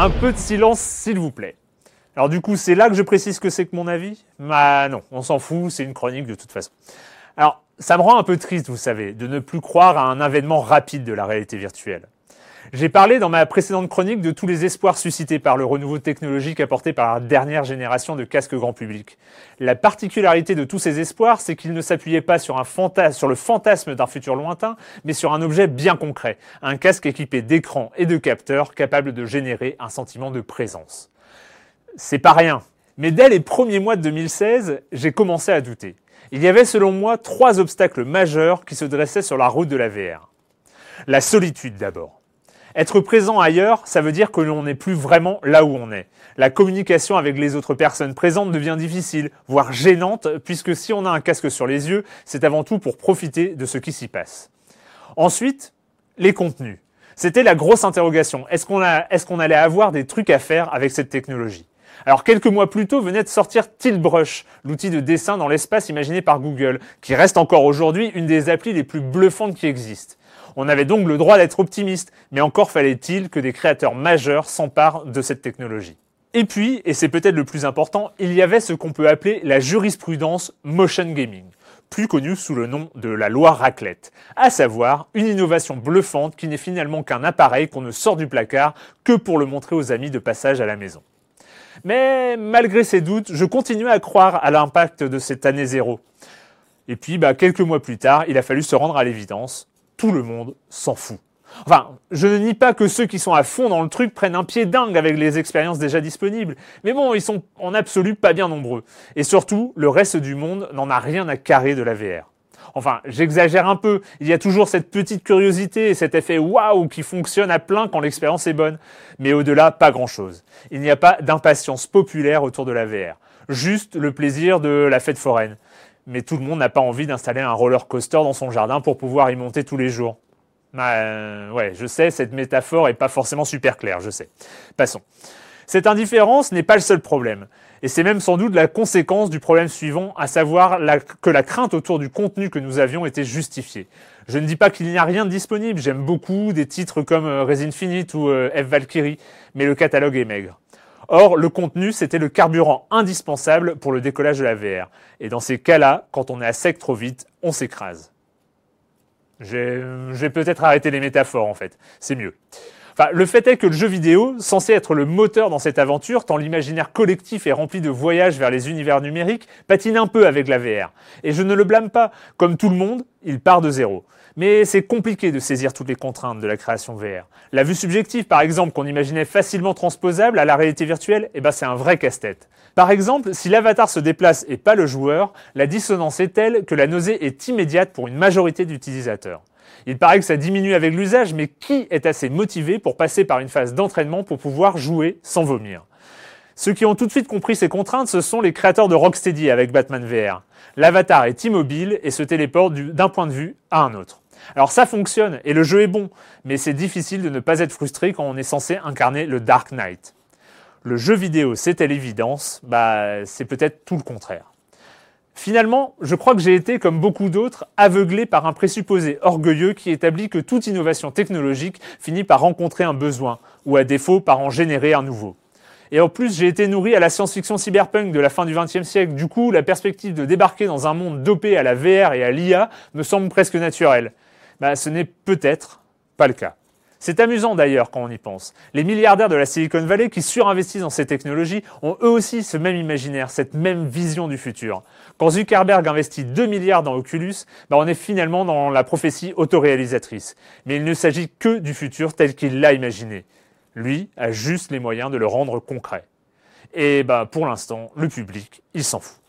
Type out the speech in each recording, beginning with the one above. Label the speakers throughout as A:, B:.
A: Un peu de silence, s'il vous plaît. Alors du coup, c'est là que je précise que c'est que mon avis? Bah non, on s'en fout, c'est une chronique de toute façon. Alors, ça me rend un peu triste, vous savez, de ne plus croire à un avènement rapide de la réalité virtuelle. J'ai parlé dans ma précédente chronique de tous les espoirs suscités par le renouveau technologique apporté par la dernière génération de casques grand public. La particularité de tous ces espoirs, c'est qu'ils ne s'appuyaient pas sur, le fantasme d'un futur lointain, mais sur un objet bien concret, un casque équipé d'écran et de capteurs capable de générer un sentiment de présence. C'est pas rien. Mais dès les premiers mois de 2016, j'ai commencé à douter. Il y avait selon moi trois obstacles majeurs qui se dressaient sur la route de la VR. La solitude d'abord. Être présent ailleurs, ça veut dire que l'on n'est plus vraiment là où on est. La communication avec les autres personnes présentes devient difficile, voire gênante, puisque si on a un casque sur les yeux, c'est avant tout pour profiter de ce qui s'y passe. Ensuite, les contenus. C'était la grosse interrogation. Est-ce qu'on est qu'on allait avoir des trucs à faire avec cette technologie? Alors quelques mois plus tôt venait de sortir Tiltbrush, l'outil de dessin dans l'espace imaginé par Google, qui reste encore aujourd'hui une des applis les plus bluffantes qui existent. On avait donc le droit d'être optimiste, mais encore fallait-il que des créateurs majeurs s'emparent de cette technologie. Et puis, et c'est peut-être le plus important, il y avait ce qu'on peut appeler la jurisprudence motion gaming, plus connue sous le nom de la loi raclette, à savoir une innovation bluffante qui n'est finalement qu'un appareil qu'on ne sort du placard que pour le montrer aux amis de passage à la maison. Mais malgré ces doutes, je continue à croire à l'impact de cette année zéro. Et puis, bah, quelques mois plus tard, il a fallu se rendre à l'évidence tout le monde s'en fout. Enfin, je ne nie pas que ceux qui sont à fond dans le truc prennent un pied dingue avec les expériences déjà disponibles. Mais bon, ils sont en absolu pas bien nombreux. Et surtout, le reste du monde n'en a rien à carrer de la VR. Enfin, j'exagère un peu. Il y a toujours cette petite curiosité et cet effet waouh qui fonctionne à plein quand l'expérience est bonne. Mais au-delà, pas grand-chose. Il n'y a pas d'impatience populaire autour de la VR. Juste le plaisir de la fête foraine mais tout le monde n'a pas envie d'installer un roller coaster dans son jardin pour pouvoir y monter tous les jours. Bah, euh, ouais, je sais, cette métaphore est pas forcément super claire, je sais. Passons. Cette indifférence n'est pas le seul problème. Et c'est même sans doute la conséquence du problème suivant, à savoir que la crainte autour du contenu que nous avions était justifiée. Je ne dis pas qu'il n'y a rien de disponible, j'aime beaucoup des titres comme euh, Res Infinite ou euh, F Valkyrie, mais le catalogue est maigre. Or, le contenu, c'était le carburant indispensable pour le décollage de la VR. Et dans ces cas-là, quand on est à sec trop vite, on s'écrase. J'ai peut-être arrêté les métaphores en fait, c'est mieux. Le fait est que le jeu vidéo, censé être le moteur dans cette aventure, tant l'imaginaire collectif est rempli de voyages vers les univers numériques, patine un peu avec la VR. Et je ne le blâme pas, comme tout le monde, il part de zéro. Mais c'est compliqué de saisir toutes les contraintes de la création VR. La vue subjective, par exemple, qu'on imaginait facilement transposable à la réalité virtuelle, eh ben c'est un vrai casse-tête. Par exemple, si l'avatar se déplace et pas le joueur, la dissonance est telle que la nausée est immédiate pour une majorité d'utilisateurs. Il paraît que ça diminue avec l'usage, mais qui est assez motivé pour passer par une phase d'entraînement pour pouvoir jouer sans vomir? Ceux qui ont tout de suite compris ces contraintes, ce sont les créateurs de Rocksteady avec Batman VR. L'avatar est immobile et se téléporte d'un point de vue à un autre. Alors ça fonctionne et le jeu est bon, mais c'est difficile de ne pas être frustré quand on est censé incarner le Dark Knight. Le jeu vidéo, à l'évidence, bah c'est peut-être tout le contraire. Finalement, je crois que j'ai été, comme beaucoup d'autres, aveuglé par un présupposé orgueilleux qui établit que toute innovation technologique finit par rencontrer un besoin, ou à défaut par en générer un nouveau. Et en plus, j'ai été nourri à la science-fiction cyberpunk de la fin du XXe siècle. Du coup, la perspective de débarquer dans un monde dopé à la VR et à l'IA me semble presque naturelle. Bah, ce n'est peut-être pas le cas. C'est amusant d'ailleurs quand on y pense. Les milliardaires de la Silicon Valley qui surinvestissent dans ces technologies ont eux aussi ce même imaginaire, cette même vision du futur. Quand Zuckerberg investit 2 milliards dans Oculus, bah on est finalement dans la prophétie autoréalisatrice. Mais il ne s'agit que du futur tel qu'il l'a imaginé. Lui a juste les moyens de le rendre concret. Et bah, pour l'instant, le public, il s'en fout.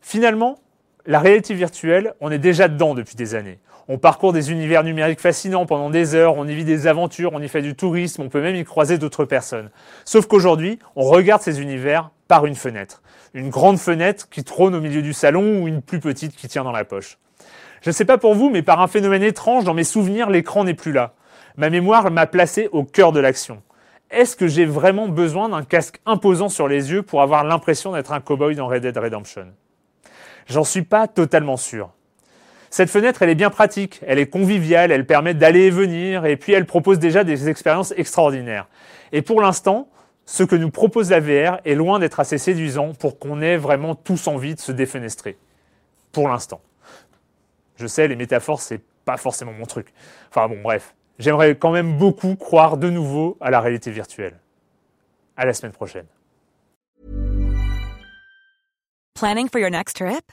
A: Finalement, la réalité virtuelle, on est déjà dedans depuis des années. On parcourt des univers numériques fascinants pendant des heures, on y vit des aventures, on y fait du tourisme, on peut même y croiser d'autres personnes. Sauf qu'aujourd'hui, on regarde ces univers par une fenêtre. Une grande fenêtre qui trône au milieu du salon ou une plus petite qui tient dans la poche. Je ne sais pas pour vous, mais par un phénomène étrange, dans mes souvenirs, l'écran n'est plus là. Ma mémoire m'a placé au cœur de l'action. Est-ce que j'ai vraiment besoin d'un casque imposant sur les yeux pour avoir l'impression d'être un cowboy dans Red Dead Redemption? J'en suis pas totalement sûr. Cette fenêtre, elle est bien pratique, elle est conviviale, elle permet d'aller et venir, et puis elle propose déjà des expériences extraordinaires. Et pour l'instant, ce que nous propose la VR est loin d'être assez séduisant pour qu'on ait vraiment tous envie de se défenestrer. Pour l'instant. Je sais, les métaphores, c'est pas forcément mon truc. Enfin bon, bref j'aimerais quand même beaucoup croire de nouveau à la réalité virtuelle. À la semaine prochaine.
B: Planning for your next trip?